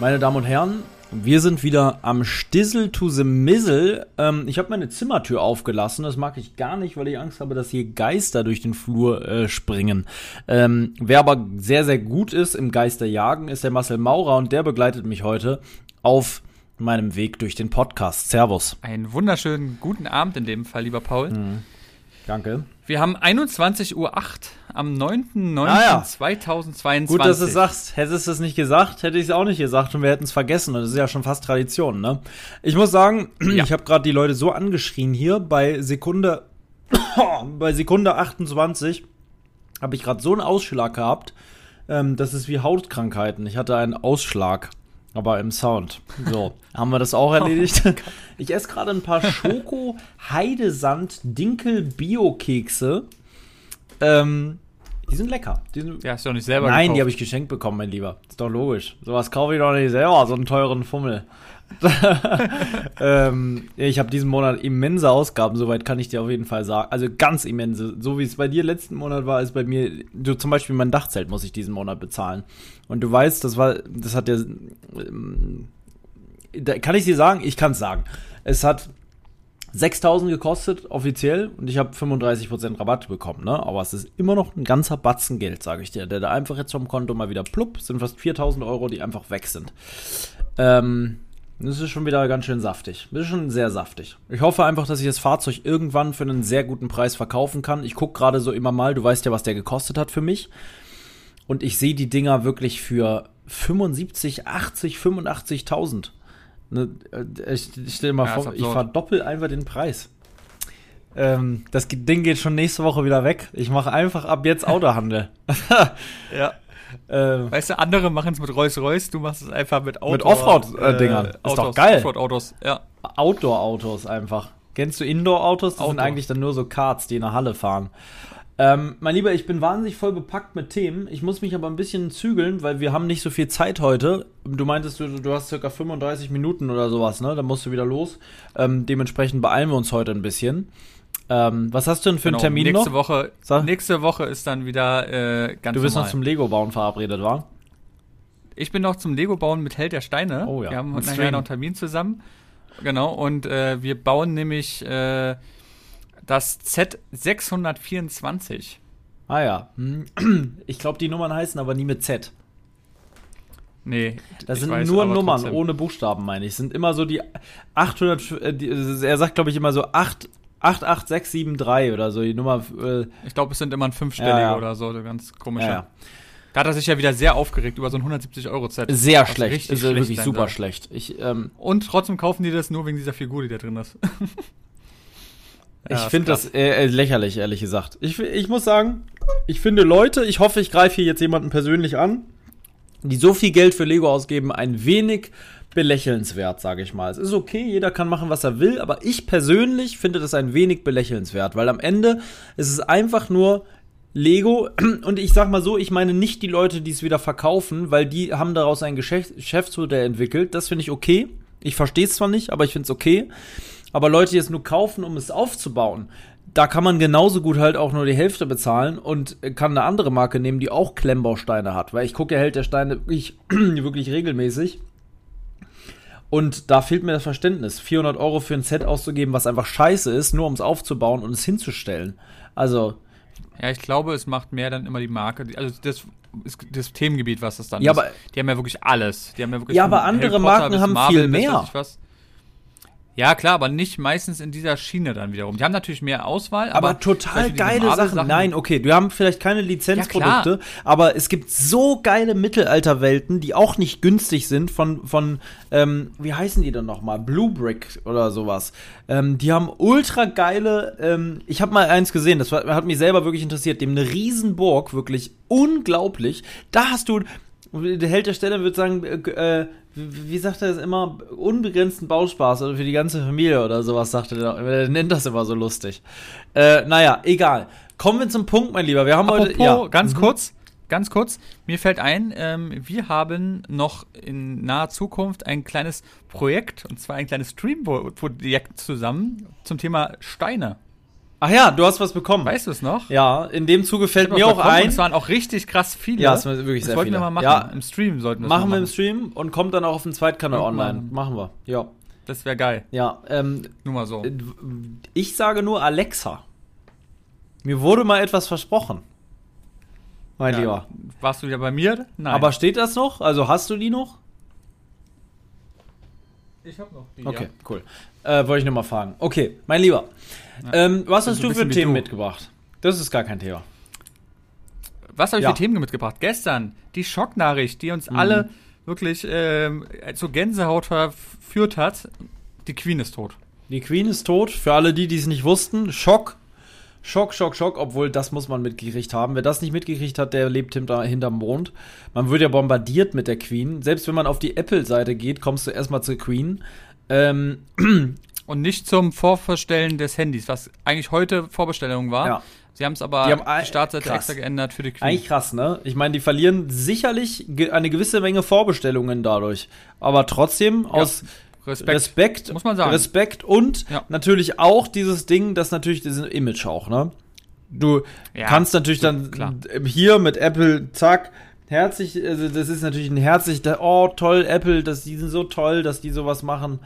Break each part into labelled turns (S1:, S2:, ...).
S1: Meine Damen und Herren, wir sind wieder am Stissel to the Mizzle. Ähm, ich habe meine Zimmertür aufgelassen. Das mag ich gar nicht, weil ich Angst habe, dass hier Geister durch den Flur äh, springen. Ähm, wer aber sehr, sehr gut ist im Geisterjagen, ist der Marcel Maurer und der begleitet mich heute auf meinem Weg durch den Podcast. Servus.
S2: Einen wunderschönen guten Abend in dem Fall, lieber Paul.
S1: Mhm. Danke.
S2: Wir haben 21.08 Uhr am 9.9.2022. Ah, ja.
S1: Gut, dass du es sagst. Hättest du es nicht gesagt, hätte ich es auch nicht gesagt und wir hätten es vergessen. Und das ist ja schon fast Tradition, ne? Ich muss sagen, ja. ich habe gerade die Leute so angeschrien hier bei Sekunde bei Sekunde 28 habe ich gerade so einen Ausschlag gehabt. Ähm, das ist wie Hautkrankheiten. Ich hatte einen Ausschlag. Aber im Sound. So, haben wir das auch erledigt. Oh ich esse gerade ein paar Schoko Heidesand Dinkel Bio Kekse. Ähm, die sind lecker. Die sind
S2: ja, hast du doch nicht selber
S1: Nein, gekauft. die habe ich geschenkt bekommen, mein Lieber. Ist doch logisch. Sowas kaufe ich doch nicht selber, so einen teuren Fummel. ähm, ich habe diesen Monat immense Ausgaben, soweit kann ich dir auf jeden Fall sagen. Also ganz immense. So wie es bei dir letzten Monat war, ist bei mir, du zum Beispiel mein Dachzelt muss ich diesen Monat bezahlen. Und du weißt, das war, das hat ja, ähm, kann ich dir sagen, ich kann es sagen. Es hat 6000 gekostet offiziell und ich habe 35% Rabatt bekommen, ne? Aber es ist immer noch ein ganzer Batzen Geld, sage ich dir, der da einfach jetzt vom Konto mal wieder plupp, sind fast 4000 Euro, die einfach weg sind. Ähm, das ist schon wieder ganz schön saftig. Das ist schon sehr saftig. Ich hoffe einfach, dass ich das Fahrzeug irgendwann für einen sehr guten Preis verkaufen kann. Ich gucke gerade so immer mal, du weißt ja, was der gekostet hat für mich. Und ich sehe die Dinger wirklich für 75, 80, 85.000. Ne, äh, ich, ich stell mal ja, vor, ich verdoppel einfach den Preis. Ähm, das Ding geht schon nächste Woche wieder weg. Ich mache einfach ab jetzt Autohandel.
S2: ja. Ähm, weißt du, andere machen es mit Rolls-Royce, du machst es einfach mit
S1: Autos. Mit Offroad-Dingern. Äh, ist doch geil.
S2: Offroad-Autos, ja.
S1: Outdoor-Autos einfach. Kennst du Indoor-Autos? Das Outdoor. sind eigentlich dann nur so Karts, die in der Halle fahren. Ähm, mein Lieber, ich bin wahnsinnig voll bepackt mit Themen. Ich muss mich aber ein bisschen zügeln, weil wir haben nicht so viel Zeit heute. Du meintest, du, du hast circa 35 Minuten oder sowas, ne? Dann musst du wieder los. Ähm, dementsprechend beeilen wir uns heute ein bisschen. Ähm, was hast du denn für genau, einen Termin
S2: nächste
S1: noch?
S2: Woche, Sag. nächste Woche ist dann wieder äh, ganz
S1: Du bist normal. noch zum Lego-Bauen verabredet, war?
S2: Ich bin noch zum Lego-Bauen mit Held der Steine. Oh ja. Wir haben nachher noch einen Termin zusammen. Genau, und äh, wir bauen nämlich äh, das Z624.
S1: Ah ja. Hm. Ich glaube, die Nummern heißen aber nie mit Z. Nee. Das sind weiß, nur Nummern trotzdem. ohne Buchstaben, meine ich. sind immer so die 800. Äh, die, er sagt, glaube ich, immer so 8 88673 oder so, die Nummer.
S2: Äh ich glaube, es sind immer ein fünfstelliger ja, oder so, ganz komischer. Ja, ja. Da hat er sich ja wieder sehr aufgeregt über so ein 170-Euro-Set.
S1: Sehr schlecht. Richtig ist schlecht wirklich super soll. schlecht. Ich,
S2: ähm, Und trotzdem kaufen die das nur wegen dieser Figur, die da drin ist.
S1: ich finde das äh, lächerlich, ehrlich gesagt. Ich, ich muss sagen, ich finde Leute, ich hoffe, ich greife hier jetzt jemanden persönlich an, die so viel Geld für Lego ausgeben, ein wenig belächelnswert, sage ich mal. Es ist okay, jeder kann machen, was er will, aber ich persönlich finde das ein wenig belächelnswert, weil am Ende ist es einfach nur Lego und ich sag mal so, ich meine nicht die Leute, die es wieder verkaufen, weil die haben daraus ein Geschäftsmodell entwickelt. Das finde ich okay. Ich verstehe es zwar nicht, aber ich finde es okay. Aber Leute, die es nur kaufen, um es aufzubauen, da kann man genauso gut halt auch nur die Hälfte bezahlen und kann eine andere Marke nehmen, die auch Klemmbausteine hat. Weil ich gucke ja Held der Steine wirklich, wirklich regelmäßig. Und da fehlt mir das Verständnis, 400 Euro für ein Set auszugeben, was einfach scheiße ist, nur um es aufzubauen und es hinzustellen. Also.
S2: Ja, ich glaube, es macht mehr dann immer die Marke. Also das ist das Themengebiet, was das dann ja, ist. Aber, die haben ja wirklich alles. Die haben ja wirklich
S1: ja, aber andere Marken haben viel mehr.
S2: Ja, klar, aber nicht meistens in dieser Schiene dann wiederum. Die haben natürlich mehr Auswahl.
S1: Aber, aber total geile Sachen. Sachen. Nein, okay, wir haben vielleicht keine Lizenzprodukte, ja, aber es gibt so geile Mittelalterwelten, die auch nicht günstig sind von, von ähm, wie heißen die denn nochmal? Blue Brick oder sowas. Ähm, die haben ultra geile, ähm, ich habe mal eins gesehen, das war, hat mich selber wirklich interessiert, dem eine Riesenburg, wirklich unglaublich. Da hast du der Held der Stelle würde sagen, äh, wie sagt er das immer, unbegrenzten Bauspaß oder für die ganze Familie oder sowas, sagt er. Er nennt das immer so lustig. Äh, naja, egal. Kommen wir zum Punkt, mein Lieber. Wir haben Apropos, heute.
S2: Ja. Ganz mhm. kurz, ganz kurz, mir fällt ein, ähm, wir haben noch in naher Zukunft ein kleines Projekt, und zwar ein kleines Stream-Projekt zusammen zum Thema Steine.
S1: Ach ja, du hast was bekommen.
S2: Weißt du es noch?
S1: Ja, in dem Zuge fällt mir auch ein.
S2: Es waren auch richtig krass viele.
S1: Ja, es waren wirklich das sehr
S2: wollten
S1: viele.
S2: wir mal machen.
S1: Ja,
S2: im Stream sollten
S1: wir Machen wir im Stream und kommt dann auch auf den Zweitkanal online. Machen wir. Ja.
S2: Das wäre geil.
S1: Ja, ähm,
S2: nur mal so.
S1: Ich sage nur Alexa. Mir wurde mal etwas versprochen. Mein ja, Lieber.
S2: Warst du wieder bei mir?
S1: Nein. Aber steht das noch? Also hast du die noch?
S2: Ich habe noch
S1: die. Okay, ja. cool. Äh, wollte ich nur mal fragen. Okay, mein Lieber. Ähm, was hast du für Themen mitgebracht? Das ist gar kein Thema.
S2: Was habe ich ja. für Themen mitgebracht? Gestern die Schocknachricht, die uns mhm. alle wirklich ähm, zur Gänsehaut verführt hat. Die Queen ist tot.
S1: Die Queen ist tot. Für alle die, die es nicht wussten, Schock. Schock, Schock, Schock, obwohl das muss man mitgekriegt haben. Wer das nicht mitgekriegt hat, der lebt hinter, hinterm Mond. Man wird ja bombardiert mit der Queen. Selbst wenn man auf die Apple-Seite geht, kommst du erstmal zur Queen. Ähm,
S2: Und nicht zum Vorverstellen des Handys, was eigentlich heute Vorbestellung war. Ja. Sie haben es aber
S1: die, haben,
S2: die Startseite krass. extra geändert für die
S1: Queen. Eigentlich krass, ne? Ich meine, die verlieren sicherlich eine gewisse Menge Vorbestellungen dadurch. Aber trotzdem ja. aus Respekt, Respekt,
S2: muss man sagen.
S1: Respekt und ja. natürlich auch dieses Ding, das natürlich dieses Image auch, ne? Du ja, kannst natürlich dann klar. hier mit Apple, zack, herzlich, also das ist natürlich ein herzlich, oh toll, Apple, dass die sind so toll, dass die sowas machen.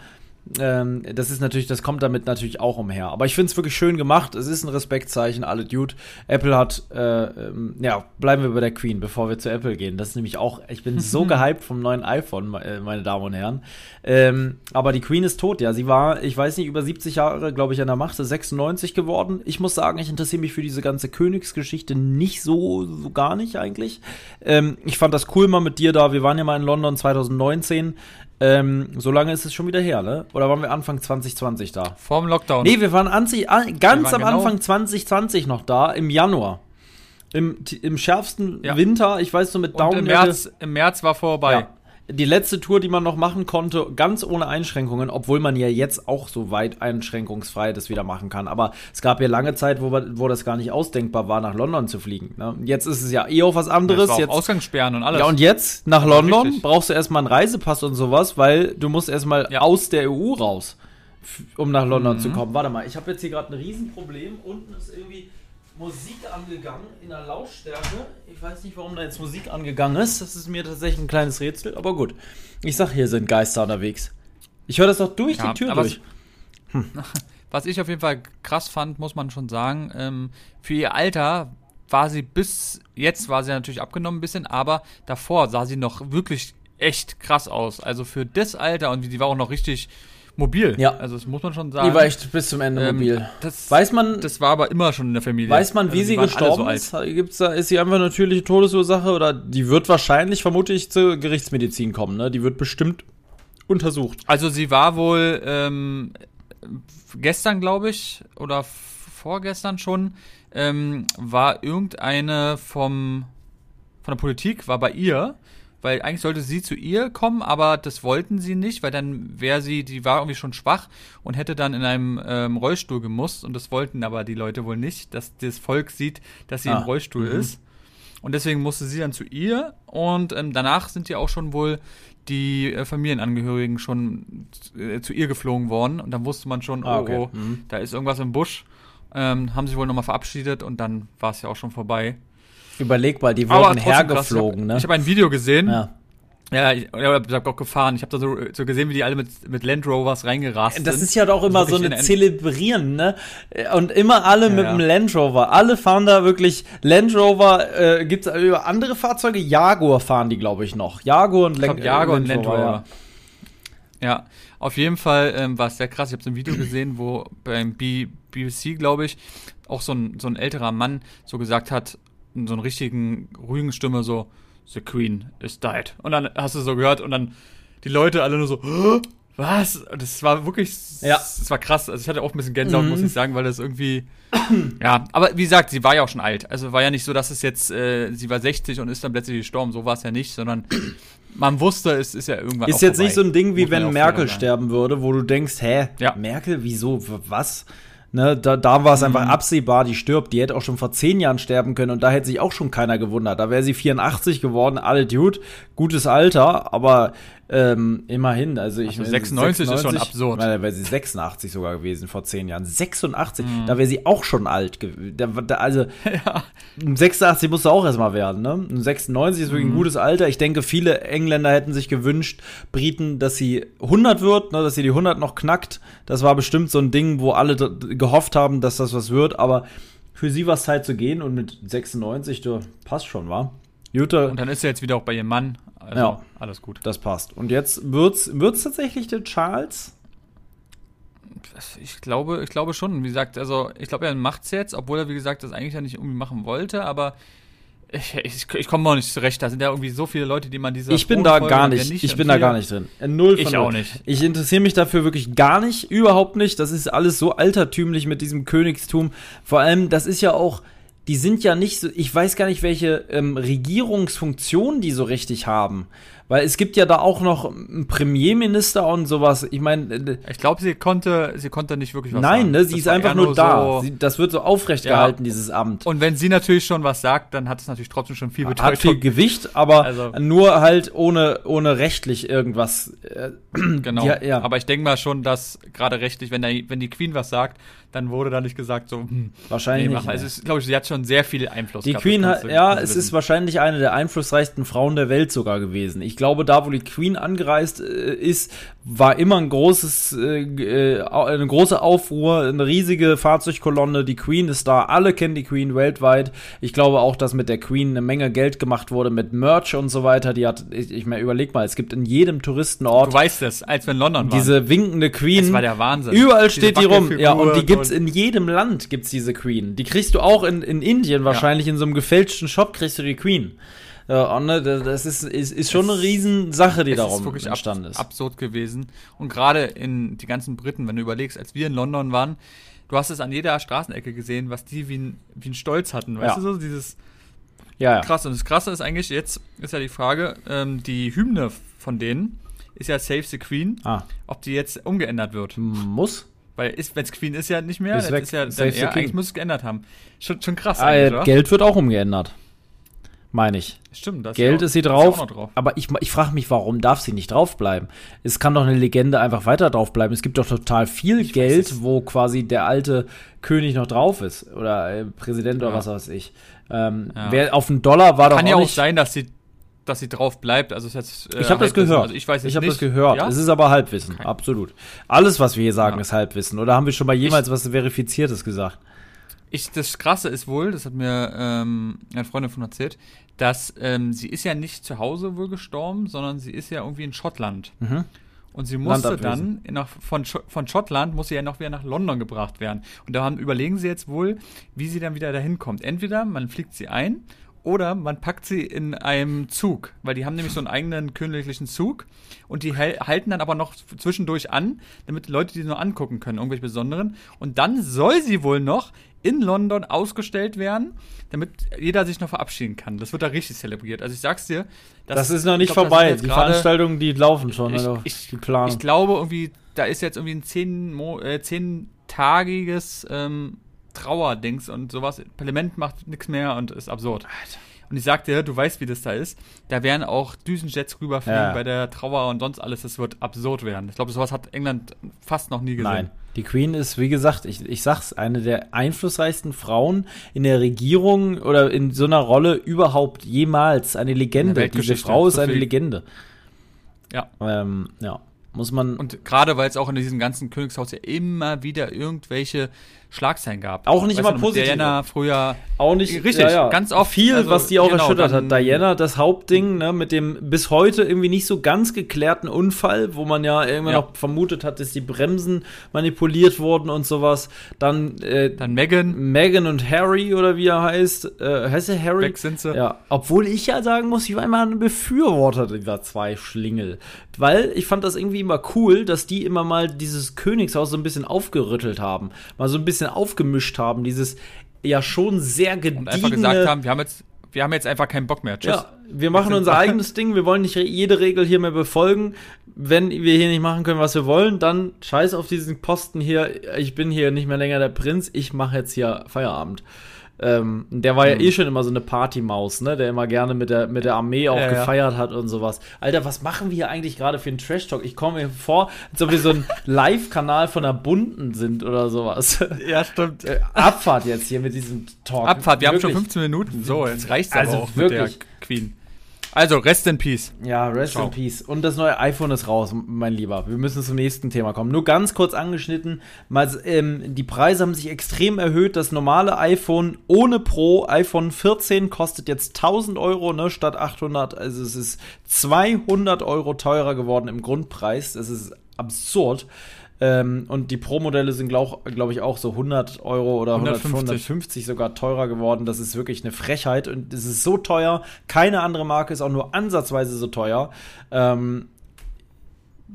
S1: Ähm, das ist natürlich, das kommt damit natürlich auch umher. Aber ich finde es wirklich schön gemacht. Es ist ein Respektzeichen, alle Dude. Apple hat, äh, ähm, ja, bleiben wir bei der Queen, bevor wir zu Apple gehen. Das ist nämlich auch, ich bin so gehypt vom neuen iPhone, äh, meine Damen und Herren. Ähm, aber die Queen ist tot, ja. Sie war, ich weiß nicht, über 70 Jahre, glaube ich, an der Macht, ist 96 geworden. Ich muss sagen, ich interessiere mich für diese ganze Königsgeschichte nicht so, so gar nicht eigentlich. Ähm, ich fand das cool mal mit dir da. Wir waren ja mal in London 2019. Ähm, so lange ist es schon wieder her, ne? Oder waren wir Anfang 2020 da?
S2: Vorm Lockdown.
S1: Nee, wir waren an, ganz wir waren am genau Anfang 2020 noch da, im Januar. Im, im schärfsten ja. Winter, ich weiß so mit Daumen.
S2: Im März, Im März war vorbei. Ja
S1: die letzte Tour, die man noch machen konnte, ganz ohne Einschränkungen, obwohl man ja jetzt auch so weit einschränkungsfrei das wieder machen kann. Aber es gab ja lange Zeit, wo, wo das gar nicht ausdenkbar war, nach London zu fliegen. Ne? Jetzt ist es ja eh auch was anderes. Ja,
S2: jetzt
S1: Ausgangssperren
S2: und alles.
S1: Ja, und jetzt nach London richtig. brauchst du erstmal einen Reisepass und sowas, weil du musst erstmal ja. aus der EU raus, um nach London mhm. zu kommen. Warte mal, ich habe jetzt hier gerade ein Riesenproblem. Unten ist irgendwie Musik angegangen in der Lautstärke. Ich weiß nicht, warum da jetzt Musik angegangen ist. Das ist mir tatsächlich ein kleines Rätsel, aber gut. Ich sag, hier sind Geister unterwegs. Ich höre das doch durch ja, die Tür durch.
S2: Hm. Was ich auf jeden Fall krass fand, muss man schon sagen, ähm, für ihr Alter war sie bis jetzt war sie natürlich abgenommen ein bisschen, aber davor sah sie noch wirklich echt krass aus. Also für das Alter und die war auch noch richtig mobil.
S1: Ja.
S2: Also das muss man schon sagen.
S1: Die war echt bis zum Ende ähm, mobil.
S2: Das, weiß man. Das war aber immer schon in der Familie.
S1: Weiß man, wie also sie gestorben so ist? Gibt's da, ist sie einfach eine natürliche Todesursache oder die wird wahrscheinlich, vermute ich, zur Gerichtsmedizin kommen, ne? Die wird bestimmt untersucht.
S2: Also sie war wohl ähm, gestern, glaube ich, oder vorgestern schon, ähm, war irgendeine vom von der Politik, war bei ihr weil eigentlich sollte sie zu ihr kommen, aber das wollten sie nicht, weil dann wäre sie, die war irgendwie schon schwach und hätte dann in einem ähm, Rollstuhl gemusst und das wollten aber die Leute wohl nicht, dass das Volk sieht, dass sie ah. im Rollstuhl mhm. ist. Und deswegen musste sie dann zu ihr und ähm, danach sind ja auch schon wohl die äh, Familienangehörigen schon äh, zu ihr geflogen worden und dann wusste man schon, ah, okay. oh, oh mhm. da ist irgendwas im Busch. Ähm, haben sich wohl nochmal verabschiedet und dann war es ja auch schon vorbei.
S1: Überlegbar, die wurden hergeflogen,
S2: ne? Ich habe hab ein Video gesehen. Ja. Ja, ich, ich habe auch gefahren. Ich habe da so, so gesehen, wie die alle mit, mit Land Rovers reingerast sind.
S1: Das ist ja doch immer so eine Zelebrieren, ne? Und immer alle ja, mit dem Land Rover. Alle fahren da wirklich Land Rover. Äh, Gibt es über andere Fahrzeuge? Jaguar fahren die, glaube ich, noch. Jaguar und
S2: Land, Jaguar Land und Land Rover. Ja. ja. Auf jeden Fall ähm, war es sehr krass. Ich habe so ein Video gesehen, wo beim B BBC, glaube ich, auch so ein, so ein älterer Mann so gesagt hat, in so einer richtigen, ruhigen Stimme so, The Queen is died. Und dann hast du so gehört und dann die Leute alle nur so, "Hä? was? Das war wirklich,
S1: Ja.
S2: das war krass. Also ich hatte auch ein bisschen Gänsehaut,
S1: Mhm.
S2: muss ich sagen, weil das irgendwie, ja, aber wie gesagt, sie war ja auch schon alt. Also war ja nicht so, dass es jetzt, äh, sie war 60 und ist dann plötzlich gestorben. So war es ja nicht, sondern man wusste, es ist ja irgendwann
S1: Ist jetzt
S2: vorbei.
S1: nicht so ein Ding, wie
S2: Muss
S1: wenn Merkel sterben würde, wo du denkst, hä,
S2: Ja.
S1: Merkel, wieso, was? Ne, da, da war es
S2: Mhm.
S1: einfach absehbar, die stirbt. Die hätte auch schon vor zehn Jahren sterben können und da hätte sich auch schon keiner gewundert. Da wäre sie 84 geworden, alle Dude, gutes Alter, aber ähm, immerhin. Also ich
S2: Also 96 ist schon absurd.
S1: Weil wäre sie 86 sogar gewesen vor zehn Jahren. 86,
S2: Mhm.
S1: da wäre sie auch schon alt. Da, da, also 86 musste auch erstmal werden, ne? Und 96 ist wirklich ein gutes Alter. Ich denke, viele Engländer hätten sich gewünscht, Briten, dass sie 100 wird, ne, dass sie die 100 noch knackt. Das war bestimmt so ein Ding, wo alle gehofft haben, dass das was wird, aber für sie war es Zeit zu gehen und mit 96, du, passt schon, wa? Jutta,
S2: Und dann ist er jetzt wieder auch bei ihrem Mann. Also
S1: Ja.
S2: alles gut.
S1: das passt. Und jetzt wird's, wird's tatsächlich der Charles?
S2: Ich glaube, ich glaube schon. Wie gesagt, also ich glaube, er macht's jetzt, obwohl er, wie gesagt, das eigentlich ja nicht irgendwie machen wollte, aber ich, ich, ich komme auch nicht zurecht. Da sind ja irgendwie so viele Leute, die man diese
S1: Ich bin da gar
S2: wer
S1: nicht, ich bin da gar nicht drin. Äh, Null von
S2: Ich auch nicht.
S1: Ich interessiere mich dafür wirklich gar nicht, überhaupt nicht. Das ist alles so altertümlich mit diesem Königstum. Vor allem, das ist ja auch, die sind ja nicht so, ich weiß gar nicht, welche ähm, Regierungsfunktion die so richtig haben. Weil es gibt ja da auch noch einen Premierminister und sowas. Ich meine, äh,
S2: Ich glaube, sie konnte, sie konnte nicht wirklich was
S1: nein, ne, sie
S2: Das
S1: ist einfach nur da.
S2: so-
S1: Sie, das wird so aufrecht
S2: Ja.
S1: gehalten, dieses Amt.
S2: und wenn sie natürlich schon was sagt, dann hat es natürlich trotzdem schon viel
S1: Hat
S2: Bedeutung.
S1: viel Gewicht, aber
S2: Also-
S1: nur halt ohne, ohne rechtlich irgendwas. Äh,
S2: Genau.
S1: Ja, ja.
S2: Aber ich denke mal schon, dass gerade rechtlich, wenn, der, wenn die Queen was sagt, dann wurde da nicht gesagt, so, hm,
S1: wahrscheinlich
S2: nee,
S1: nicht.
S2: Also ist, glaube ich, sie hat schon sehr viel Einfluss
S1: Die
S2: gehabt,
S1: Queen hat, ja, es ist
S2: wissen.
S1: wahrscheinlich eine der einflussreichsten Frauen der Welt sogar gewesen. Ich glaube, da, wo die Queen angereist äh, ist, war immer ein großes, äh, äh, eine große Aufruhr, eine riesige Fahrzeugkolonne. Die Queen ist da, alle kennen die Queen weltweit. Ich glaube auch, dass mit der Queen eine Menge Geld gemacht wurde mit Merch und so weiter. Die hat, ich, ich mir überleg mal, es gibt in jedem Touristenort
S2: Du weißt es, als wir in London waren.
S1: diese winkende Queen.
S2: Das war der Wahnsinn.
S1: Überall
S2: Diese
S1: steht die rum. Ja, und die gibt's in jedem Land, gibt's diese Queen. Die kriegst du auch in, in Indien wahrscheinlich, in so einem gefälschten Shop kriegst du die Queen. Ja, und ne, das das ist, ist, ist schon eine Riesensache, die
S2: es ist
S1: darum
S2: wirklich
S1: entstanden
S2: ab,
S1: ist.
S2: absurd gewesen. Und gerade in die ganzen Briten, wenn du überlegst, als wir in London waren, du hast es an jeder Straßenecke gesehen, was die wie ein, wie ein Stolz hatten. Weißt
S1: Ja.
S2: du so, dieses
S1: Ja, ja.
S2: krass. Und das Krasse ist eigentlich, jetzt ist ja die Frage, ähm, die Hymne von denen ist ja Save the Queen,
S1: Ah,
S2: ob die jetzt umgeändert wird.
S1: muss.
S2: Weil wenn es Queen ist ja nicht mehr,
S1: Ist
S2: das
S1: weg.
S2: ist ja dann
S1: King.
S2: eigentlich muss es geändert haben. Schon, schon krass
S1: Ah, äh? Geld wird auch umgeändert. Meine ich.
S2: Stimmt, das
S1: Geld
S2: ja,
S1: ist sie drauf,
S2: auch noch drauf.
S1: aber ich, ich frage mich, warum darf sie nicht draufbleiben? Es kann doch eine Legende einfach weiter draufbleiben. Es gibt doch total viel
S2: Ich
S1: Geld, wo quasi der alte König noch drauf ist. Oder äh, Präsident oder
S2: Ja.
S1: was weiß ich. Ähm,
S2: Ja.
S1: wer auf einen Dollar war doch
S2: Kann
S1: auch
S2: ja auch
S1: nicht.
S2: sein, dass sie, dass sie drauf bleibt. Also ist jetzt, äh,
S1: Ich habe das gehört.
S2: Also ich weiß
S1: ich habe das gehört.
S2: Ja?
S1: Es ist aber Halbwissen,
S2: Okay.
S1: absolut. Alles, was wir hier sagen, ist Halbwissen. Oder haben wir schon mal jemals was Verifiziertes gesagt?
S2: Ich, das Krasse ist wohl, das hat mir ähm, eine Freundin von erzählt, dass ähm, sie ist ja nicht zu Hause wohl gestorben, sondern sie ist ja irgendwie in Schottland.
S1: Mhm.
S2: Und sie musste dann nach, von, von Schottland muss sie ja noch wieder nach London gebracht werden. Und da haben, überlegen sie jetzt wohl, wie sie dann wieder dahin kommt. Entweder man fliegt sie ein oder man packt sie in einem Zug, weil die haben nämlich so einen eigenen königlichen Zug und die halten dann aber noch zwischendurch an, damit Leute die nur angucken können, irgendwelche besonderen. Und dann soll sie wohl noch in London ausgestellt werden, damit jeder sich noch verabschieden kann. Das wird da richtig zelebriert. Also ich sag's dir,
S1: Das, ist noch nicht
S2: ich glaub, das
S1: vorbei. Die Veranstaltungen, die laufen schon.
S2: ich,
S1: also
S2: ich,
S1: die Planung.
S2: ich glaube irgendwie, da ist jetzt irgendwie ein zehn, äh, zehntagiges ähm, Trauerdings und sowas. Parlament macht nichts mehr und ist absurd. Und ich sag dir, du weißt, wie das da ist. Da werden auch Düsenjets rüberfliegen
S1: Ja.
S2: bei der Trauer und sonst alles. Das wird absurd werden. Ich glaube, sowas hat England fast noch nie gesehen.
S1: Nein. Die Queen ist, wie gesagt, ich, ich sag's, eine der einflussreichsten Frauen in der Regierung oder in so einer Rolle überhaupt jemals. Eine Legende. Diese. Frau ist
S2: So
S1: eine. Legende.
S2: Ja.
S1: Ähm, ja. Muss man.
S2: Und gerade weil es auch in diesem ganzen Königshaus ja immer wieder irgendwelche Schlagzeilen gab.
S1: Auch nicht
S2: Weißt
S1: immer positiv.
S2: Diana früher.
S1: Auch nicht
S2: Richtig, ganz oft,
S1: Viel,
S2: also,
S1: was die auch
S2: genau,
S1: erschüttert hat. Diana, das Hauptding, ne, mit dem bis heute irgendwie nicht so ganz geklärten Unfall, wo man ja irgendwann
S2: Ja.
S1: noch vermutet hat, dass die Bremsen manipuliert wurden und sowas. Dann, äh,
S2: Dann Megan.
S1: Meghan und Harry oder wie er heißt. Äh, heißt er Harry?
S2: Weg sind sie.
S1: Ja, obwohl ich ja sagen muss, ich war immer ein Befürworter dieser zwei Schlingel. Weil ich fand das irgendwie immer cool, dass die immer mal dieses Königshaus so ein bisschen aufgerüttelt haben. Mal so ein bisschen aufgemischt haben. Dieses ja schon sehr gediegene...
S2: Und einfach gesagt haben, wir haben jetzt, wir haben jetzt einfach keinen Bock mehr. Tschüss.
S1: Ja, wir machen unser eigenes Ding. Wir wollen nicht jede Regel hier mehr befolgen. Wenn wir hier nicht machen können, was wir wollen, dann scheiß auf diesen Posten hier. Ich bin hier nicht mehr länger der Prinz. Ich mache jetzt hier Feierabend. Ähm, der war ja
S2: Mhm.
S1: eh schon immer so eine Partymaus, ne? Der immer gerne mit der, mit der Armee auch
S2: Ja, ja.
S1: gefeiert hat und sowas. Alter, was machen wir hier eigentlich gerade für einen Trash-Talk? Ich komme mir vor, als ob wir so ein Live-Kanal von der Bunden sind oder sowas.
S2: Ja, stimmt.
S1: Äh, Abfahrt jetzt hier mit diesem Talk.
S2: Abfahrt, wir haben schon
S1: Wirklich.
S2: 15 Minuten. So, jetzt reicht's
S1: Also
S2: aber auch
S1: wirklich.
S2: mit der Queen. Also, Rest in Peace.
S1: Ja, rest
S2: Ciao.
S1: in peace. Und das neue iPhone ist raus, mein Lieber. Wir müssen zum nächsten Thema kommen. Nur ganz kurz angeschnitten. Mal, ähm, die Preise haben sich extrem erhöht. Das normale iPhone ohne Pro, iPhone 14, kostet jetzt 1000 Euro ne, statt 800. Also es ist 200 Euro teurer geworden im Grundpreis. Das ist absurd. Ähm, und die Pro-Modelle sind, glaube glaub ich, auch so 100 Euro oder 150.
S2: 150.
S1: 150 sogar teurer geworden. Das ist wirklich eine Frechheit und es ist so teuer. Keine andere Marke ist auch nur ansatzweise so teuer. Ähm,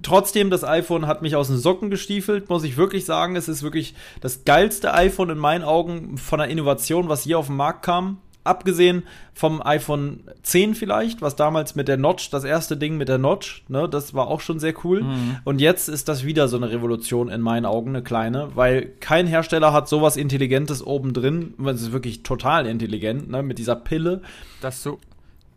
S1: trotzdem, das iPhone hat mich aus den Socken gestiefelt, muss ich wirklich sagen. Es ist wirklich das geilste iPhone in meinen Augen von der Innovation, was je auf den Markt kam. Abgesehen vom iPhone 10 vielleicht, was damals mit der Notch, das erste Ding mit der Notch, ne, das war auch schon sehr cool. Und jetzt ist das wieder so eine Revolution in meinen Augen, eine kleine, weil kein Hersteller hat sowas Intelligentes oben drin. Es ist wirklich total intelligent, ne, mit dieser Pille.
S2: Dass du,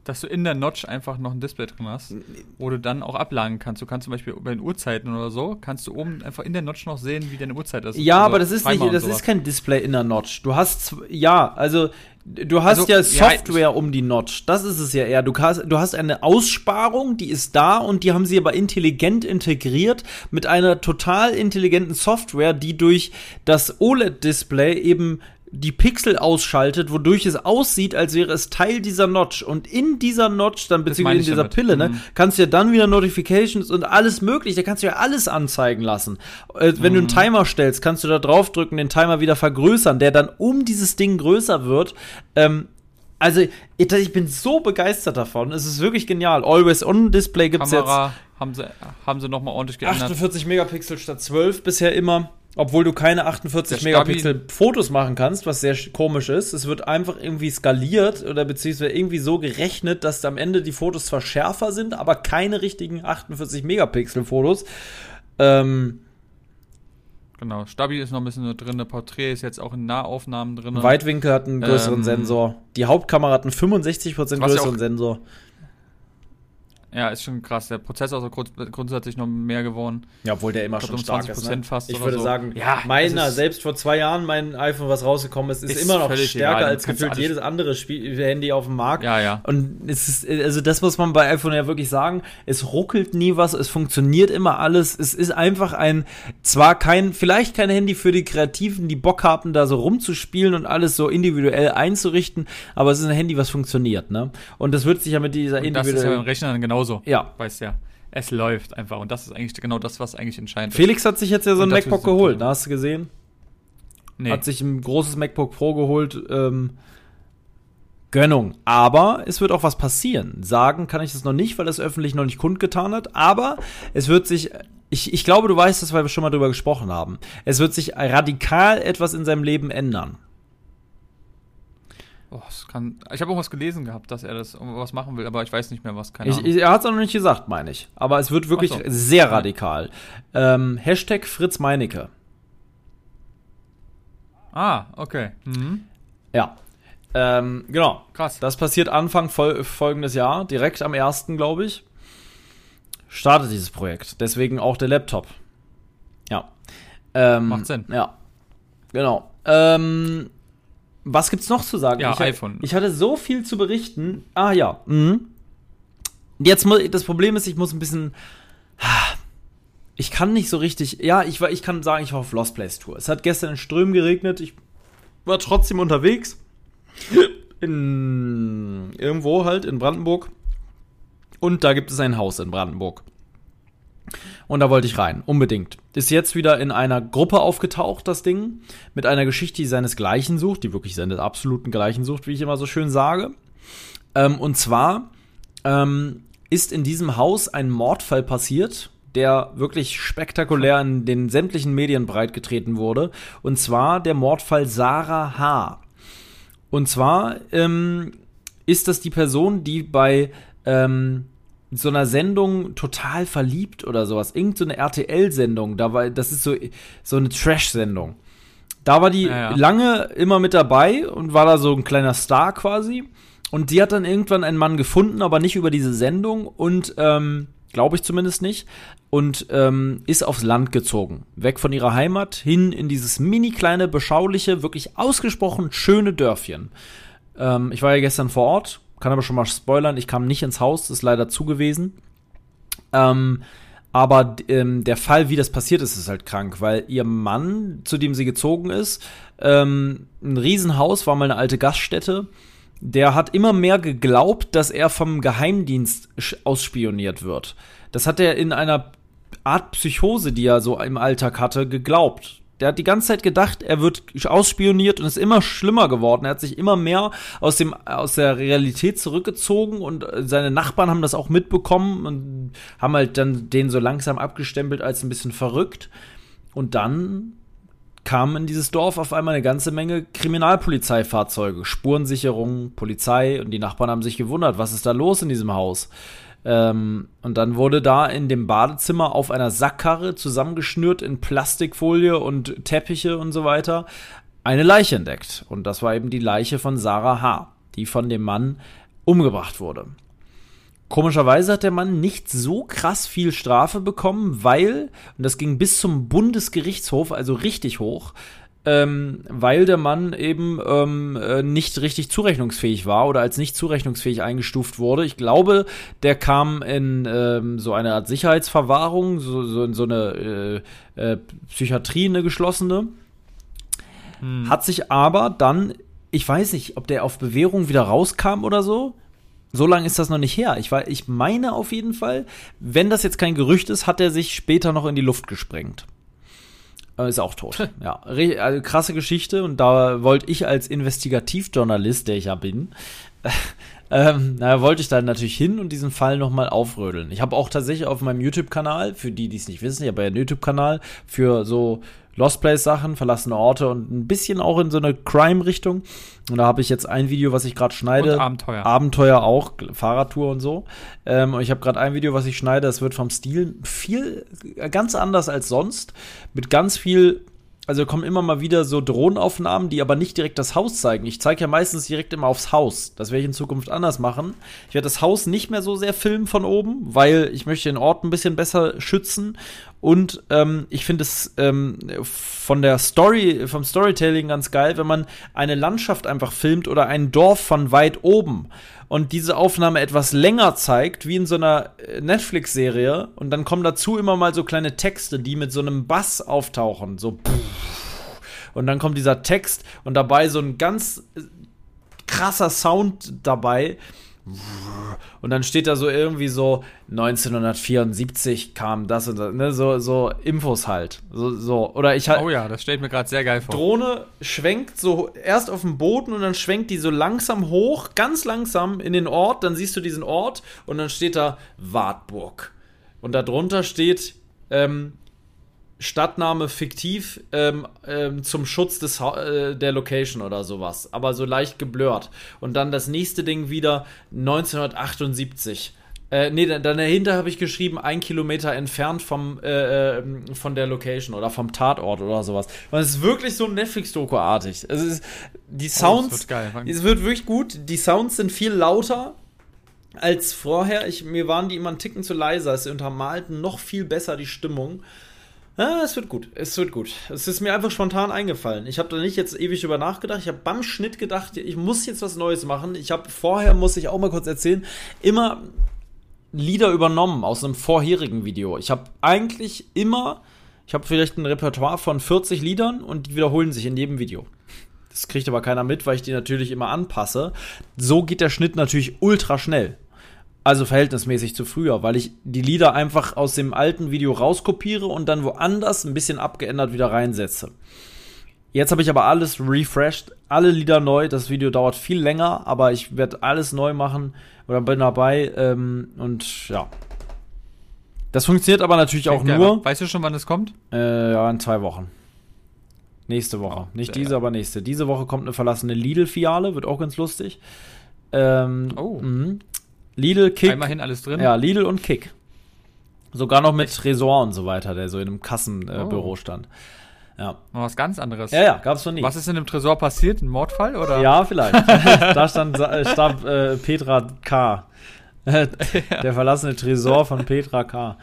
S2: dass du in der Notch einfach noch ein Display drin hast, wo du dann auch ablagen kannst. Du kannst zum Beispiel bei den Uhrzeiten oder so, kannst du oben einfach in der Notch noch sehen, wie deine Uhrzeit ist.
S1: Ja,
S2: Also
S1: aber das ist
S2: Timer
S1: nicht, das ist kein Display in der Notch. Du hast, ja, also du hast
S2: Also,
S1: ja
S2: ja,
S1: Software um die Notch. Das ist es ja eher. Du hast, du hast eine Aussparung, die ist da und die haben sie aber intelligent integriert mit einer total intelligenten Software, die durch das OLED-Display eben die Pixel ausschaltet, wodurch es aussieht, als wäre es Teil dieser Notch. Und in dieser Notch, dann beziehungsweise in dieser
S2: damit.
S1: Pille, ne,
S2: Mhm.
S1: kannst du ja dann wieder Notifications und alles mögliche, da kannst du ja alles anzeigen lassen. Äh, wenn du einen Timer stellst, kannst du da draufdrücken, den Timer wieder vergrößern, der dann um dieses Ding größer wird. Ähm, also, ich, bin so begeistert davon. Es ist wirklich genial. Always-On-Display gibt's jetzt.
S2: Kamera haben sie, haben sie nochmal ordentlich geändert.
S1: 48 Megapixel statt 12 bisher immer. Obwohl du keine 48
S2: Der Stabi-
S1: Megapixel Fotos machen kannst, was sehr sch- komisch ist. Es wird einfach irgendwie skaliert oder beziehungsweise irgendwie so gerechnet, dass am Ende die Fotos zwar schärfer sind, aber keine richtigen 48 Megapixel Fotos. Ähm,
S2: Genau, Stabi ist noch ein bisschen drin, Porträt ist jetzt auch in Nahaufnahmen drin.
S1: Weitwinkel hat einen größeren
S2: Ähm,
S1: Sensor. Die Hauptkamera hat einen 65%
S2: Was ja
S1: größeren
S2: auch-
S1: Sensor.
S2: Ja, ist schon krass. Der Prozessor ist auch grund grundsätzlich noch mehr geworden.
S1: Ja, obwohl der immer
S2: Ich
S1: schon
S2: glaub, um
S1: stark ist.
S2: 20%
S1: Ne?
S2: fast
S1: ich würde
S2: so.
S1: sagen,
S2: Ja,
S1: meiner,
S2: es ist-
S1: selbst vor zwei Jahren mein iPhone, was rausgekommen ist, ist,
S2: Ist
S1: immer noch stärker
S2: egal,
S1: als gefühlt jedes andere Spiel Handy auf dem Markt.
S2: Ja, ja.
S1: Und es ist, also das muss man bei iPhone ja wirklich sagen, es ruckelt nie was, es funktioniert immer alles. Es ist einfach ein, zwar kein, vielleicht kein Handy für die Kreativen, die Bock haben, da so rumzuspielen und alles so individuell einzurichten, aber es ist ein Handy, was funktioniert, ne? Und das wird sich ja mit dieser
S2: Und das ist ja beim
S1: individuellen.
S2: Rechner dann genauso.
S1: Ja.
S2: Weißt ja. Es läuft einfach. Und das ist eigentlich genau das, was eigentlich entscheidend ist.
S1: Felix hat sich jetzt ja so ein MacBook
S2: es
S1: geholt, ne? Hast du gesehen?
S2: Nee.
S1: Hat sich ein großes MacBook Pro geholt. Ähm, Gönnung. Aber es wird auch was passieren. Sagen kann ich das noch nicht, weil das öffentlich noch nicht kundgetan hat. Aber es wird sich. Ich, ich glaube, du weißt das, weil wir schon mal drüber gesprochen haben. Es wird sich radikal etwas in seinem Leben ändern.
S2: Oh, es kann, ich habe auch was gelesen gehabt, dass er das was machen will, aber ich weiß nicht mehr was. Keine
S1: Ich,
S2: Ahnung.
S1: er hat es auch noch nicht gesagt, meine ich. Aber es wird wirklich
S2: so.
S1: sehr radikal. Ähm, Hashtag Fritz Meinecke.
S2: ah, okay. Mhm.
S1: Ja. Ähm, genau.
S2: Krass.
S1: Das passiert Anfang fol folgendes Jahr, direkt am 1. glaube ich. Startet dieses Projekt. Deswegen auch der Laptop. Ja. Ähm,
S2: Macht Sinn.
S1: Ja. Genau. Ähm, was gibt's noch zu sagen?
S2: Ja,
S1: ich,
S2: iPhone.
S1: Ich hatte so viel zu berichten. Ah ja. Mhm. Jetzt muss das Problem ist, ich muss ein bisschen ich kann nicht so richtig. Ja, ich, war, ich kann sagen, ich war auf Lost Place Tour. Es hat gestern in Strömen geregnet. Ich war trotzdem unterwegs. In irgendwo halt in Brandenburg. Und da gibt es ein Haus in Brandenburg. Und da wollte ich rein, unbedingt. Ist jetzt wieder in einer Gruppe aufgetaucht, das Ding, mit einer Geschichte, die seinesgleichen sucht, die wirklich seines absoluten Gleichen sucht, wie ich immer so schön sage. Ähm, und zwar ähm, ist in diesem Haus ein Mordfall passiert, der wirklich spektakulär in den sämtlichen Medien breitgetreten wurde. Und zwar der Mordfall Sarah H. Und zwar ähm, ist das die Person, die bei ähm, so einer Sendung total verliebt oder sowas. Irgend so eine RTL-Sendung. Da war, das ist so, so eine Trash-Sendung. Da war die ja, ja. lange immer mit dabei und war da so ein kleiner Star quasi. Und die hat dann irgendwann einen Mann gefunden, aber nicht über diese Sendung und ähm, glaube ich zumindest nicht. Und ähm, ist aufs Land gezogen. Weg von ihrer Heimat hin in dieses mini kleine, beschauliche, wirklich ausgesprochen schöne Dörfchen. Ähm, ich war ja gestern vor Ort, kann aber schon mal spoilern, ich kam nicht ins Haus, ist leider zu gewesen. Ähm, aber ähm, der Fall, wie das passiert ist, ist halt krank, weil ihr Mann, zu dem sie gezogen ist, ähm, ein Riesenhaus, war mal eine alte Gaststätte. Der hat immer mehr geglaubt, dass er vom Geheimdienst ausspioniert wird. Das hat er in einer Art Psychose, die er so im Alltag hatte, geglaubt. Der hat die ganze Zeit gedacht, er wird ausspioniert und ist immer schlimmer geworden. Er hat sich immer mehr aus, dem, aus der Realität zurückgezogen und seine Nachbarn haben das auch mitbekommen und haben halt dann den so langsam abgestempelt als ein bisschen verrückt. Und dann kamen in dieses Dorf auf einmal eine ganze Menge Kriminalpolizeifahrzeuge, Spurensicherung, Polizei und die Nachbarn haben sich gewundert, was ist da los in diesem Haus? Ähm, und dann wurde da in dem Badezimmer auf einer Sackkarre zusammengeschnürt in Plastikfolie und Teppiche und so weiter eine Leiche entdeckt. Und das war eben die Leiche von Sarah H., die von dem Mann umgebracht wurde. Komischerweise hat der Mann nicht so krass viel Strafe bekommen, weil, und das ging bis zum Bundesgerichtshof, also richtig hoch, ähm, weil der Mann eben ähm, äh, nicht richtig zurechnungsfähig war oder als nicht zurechnungsfähig eingestuft wurde. Ich glaube, der kam in ähm, so eine Art Sicherheitsverwahrung, so, so in so eine äh, äh, Psychiatrie, eine geschlossene. Hm. Hat sich aber dann, ich weiß nicht, ob der auf Bewährung wieder rauskam oder so. So lange ist das noch nicht her. Ich, war, ich meine auf jeden Fall, wenn das jetzt kein Gerücht ist, hat er sich später noch in die Luft gesprengt. Äh, ist auch tot. ja, also krasse Geschichte und da wollte ich als Investigativjournalist, der ich ja bin, ähm, naja, wollte ich dann natürlich hin und diesen Fall nochmal aufrödeln. Ich habe auch tatsächlich auf meinem YouTube-Kanal, für die, die es nicht wissen, ich habe ja einen YouTube-Kanal für so Lost Place Sachen, verlassene Orte und ein bisschen auch in so eine Crime-Richtung. Und da habe ich jetzt ein Video, was ich gerade schneide. Und
S2: Abenteuer.
S1: Abenteuer auch, Fahrradtour und so. Ähm, und ich habe gerade ein Video, was ich schneide, das wird vom Stil viel ganz anders als sonst. Mit ganz viel also kommen immer mal wieder so Drohnenaufnahmen, die aber nicht direkt das Haus zeigen. Ich zeige ja meistens direkt immer aufs Haus. Das werde ich in Zukunft anders machen. Ich werde das Haus nicht mehr so sehr filmen von oben, weil ich möchte den Ort ein bisschen besser schützen. Und ähm, ich finde es ähm, von der Story, vom Storytelling ganz geil, wenn man eine Landschaft einfach filmt oder ein Dorf von weit oben und diese Aufnahme etwas länger zeigt, wie in so einer äh, Netflix-Serie. Und dann kommen dazu immer mal so kleine Texte, die mit so einem Bass auftauchen. So. Und dann kommt dieser Text und dabei so ein ganz äh, krasser Sound dabei. Und dann steht da so irgendwie so 1974 kam das und das, ne, so, so Infos halt. So, so. Oder ich halt.
S2: Oh ja, das stellt mir gerade sehr geil vor.
S1: Drohne schwenkt so erst auf dem Boden und dann schwenkt die so langsam hoch, ganz langsam in den Ort. Dann siehst du diesen Ort und dann steht da Wartburg. Und darunter steht ähm, Stadtname fiktiv ähm, ähm, zum Schutz des äh, der Location oder sowas, aber so leicht geblurrt. Und dann das nächste Ding wieder 1978. Äh, nee, dann, dahinter habe ich geschrieben, ein Kilometer entfernt vom, äh, ähm, von der Location oder vom Tatort oder sowas. Und es ist wirklich so Netflix-Doku-artig. Also es ist, die Sounds, oh, wird geil. es wird wirklich gut. Die Sounds sind viel lauter als vorher. Ich, mir waren die immer einen Ticken zu leiser. Sie untermalten noch viel besser die Stimmung. Ja, es wird gut. Es wird gut. Es ist mir einfach spontan eingefallen. Ich habe da nicht jetzt ewig über nachgedacht. Ich habe beim Schnitt gedacht, ich muss jetzt was Neues machen. Ich habe vorher, muss ich auch mal kurz erzählen, immer Lieder übernommen aus einem vorherigen Video. Ich habe eigentlich immer, ich habe vielleicht ein Repertoire von 40 Liedern und die wiederholen sich in jedem Video. Das kriegt aber keiner mit, weil ich die natürlich immer anpasse. So geht der Schnitt natürlich ultra schnell. Also verhältnismäßig zu früher, weil ich die Lieder einfach aus dem alten Video rauskopiere und dann woanders ein bisschen abgeändert wieder reinsetze. Jetzt habe ich aber alles refreshed, alle Lieder neu. Das Video dauert viel länger, aber ich werde alles neu machen oder bin dabei. Ähm, und ja. Das funktioniert aber natürlich auch
S2: Klingt
S1: nur.
S2: Weißt du schon, wann es kommt?
S1: Äh, ja, in zwei Wochen. Nächste Woche.
S2: Oh,
S1: Nicht diese, aber nächste. Diese Woche kommt eine verlassene Lidl-Filiale, wird auch ganz lustig. Ähm,
S2: Oh.
S1: mhm. Lidl, Kick.
S2: Einmal hin, alles drin.
S1: Ja, Lidl und Kick. Sogar noch mit Tresor und so weiter, der so in einem Kassenbüro äh,
S2: Oh.
S1: Stand. Ja.
S2: Noch was ganz anderes.
S1: Ja, ja, gab's noch nie.
S2: Was ist in dem Tresor passiert? Ein Mordfall oder?
S1: Ja, vielleicht. da stand, äh, starb äh, Petra K. Der verlassene Tresor von Petra K.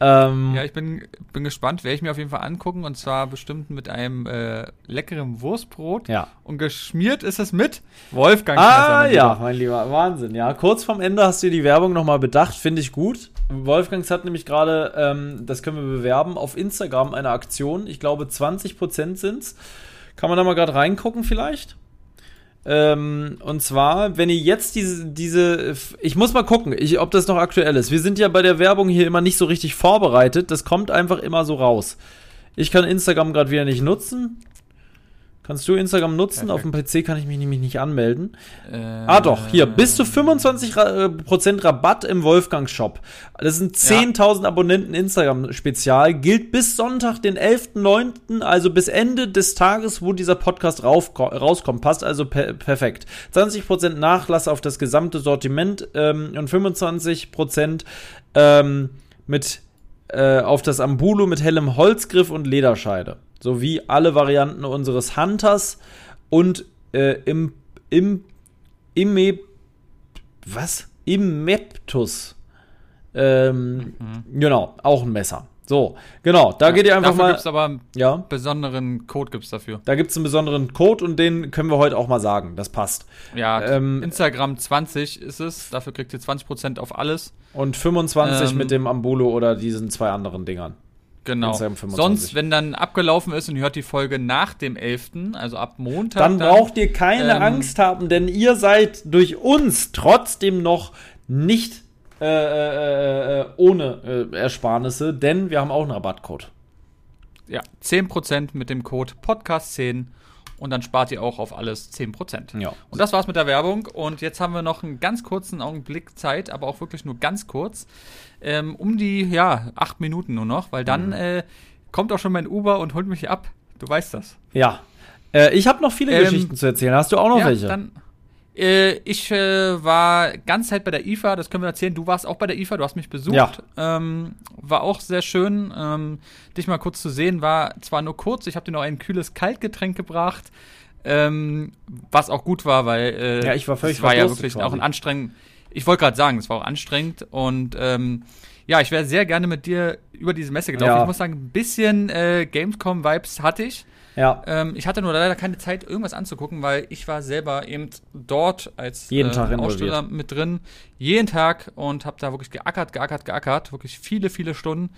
S1: Ähm,
S2: Ja, ich bin, bin gespannt, werde ich mir auf jeden Fall angucken und zwar bestimmt mit einem äh, leckeren Wurstbrot.
S1: ja.
S2: Und geschmiert ist es mit Wolfgang.
S1: Ah,
S2: mein
S1: ja, mein Lieber, Wahnsinn. Ja, kurz vorm Ende hast du die Werbung nochmal bedacht, finde ich gut. Wolfgangs hat nämlich gerade, ähm, das können wir bewerben, auf Instagram eine Aktion. Ich glaube, 20% sind's. Kann man da mal gerade reingucken vielleicht? Ähm, und zwar, wenn ihr jetzt diese, diese, ich muss mal gucken, ich, ob das noch aktuell ist. Wir sind ja bei der Werbung hier immer nicht so richtig vorbereitet. Das kommt einfach immer so raus. Ich kann Instagram gerade wieder nicht nutzen. Kannst du Instagram nutzen? Auf dem PC kann ich mich nämlich nicht anmelden.
S2: Äh,
S1: Ah doch, hier, bis zu 25% Ra- äh, Prozent Rabatt im Wolfgang-Shop. Das sind 10.000 Abonnenten Instagram-Spezial. Gilt bis Sonntag, den 11.09., also bis Ende des Tages, wo dieser Podcast rauskommt. Passt also per perfekt. 20% Nachlass auf das gesamte Sortiment ähm, und 25% ähm, mit äh, auf das Ambulo mit hellem Holzgriff und Lederscheide. Sowie alle Varianten unseres Hunters und äh, im, im, Imme, was? Immeptus. Ähm, Genau, auch ein Messer. So, genau, da geht ihr einfach
S2: dafür
S1: mal.
S2: gibt's aber einen
S1: Ja,
S2: besonderen Code gibt's dafür.
S1: da gibt es einen besonderen Code und den können wir heute auch mal sagen. Das passt.
S2: Ja,
S1: Ähm,
S2: Instagram 20 ist es. Dafür kriegt ihr 20% auf alles.
S1: Und 25
S2: Ähm,
S1: mit dem Ambulo oder diesen zwei anderen Dingern.
S2: Genau.
S1: Instagram 25.
S2: Sonst, wenn dann abgelaufen ist und ihr hört die Folge nach dem 11., also ab Montag,
S1: Dann braucht ihr keine
S2: ähm,
S1: Angst haben, denn ihr seid durch uns trotzdem noch nicht äh, äh, äh, ohne äh, Ersparnisse, denn wir haben auch einen Rabattcode.
S2: ja, 10% mit dem Code Podcast10 und dann spart ihr auch auf alles 10%.
S1: Ja.
S2: Und das war's mit der Werbung. Und jetzt haben wir noch einen ganz kurzen Augenblick Zeit, aber auch wirklich nur ganz kurz. Ähm, um die, ja, acht Minuten nur noch, weil
S1: Mhm.
S2: dann äh, kommt auch schon mein Uber und holt mich ab. Du weißt das.
S1: Ja. Äh, ich habe noch viele
S2: Ähm,
S1: Geschichten zu erzählen. Hast du auch noch
S2: ja,
S1: welche?
S2: dann. Äh, ich äh, war ganz Zeit bei der IFA, das können wir erzählen. Du warst auch bei der IFA, du hast mich besucht.
S1: Ja.
S2: Ähm, war auch sehr schön, ähm, dich mal kurz zu sehen. War zwar nur kurz, ich habe dir noch ein kühles Kaltgetränk gebracht, ähm, was auch gut war, weil äh,
S1: Ja, ich war völlig
S2: es war ja wirklich
S1: quasi.
S2: auch ein anstrengend. Ich wollte gerade sagen, es war auch anstrengend und ähm, ja, ich wäre sehr gerne mit dir über diese Messe gelaufen.
S1: Ja.
S2: Ich muss sagen, ein bisschen äh, Gamescom-Vibes hatte ich.
S1: ja.
S2: Ähm, ich hatte nur leider keine Zeit, irgendwas anzugucken, weil ich war selber eben dort als
S1: Jeden Tag
S2: äh,
S1: involviert.
S2: Aussteller mit drin, jeden Tag und habe da wirklich geackert, geackert, geackert, wirklich viele, viele Stunden.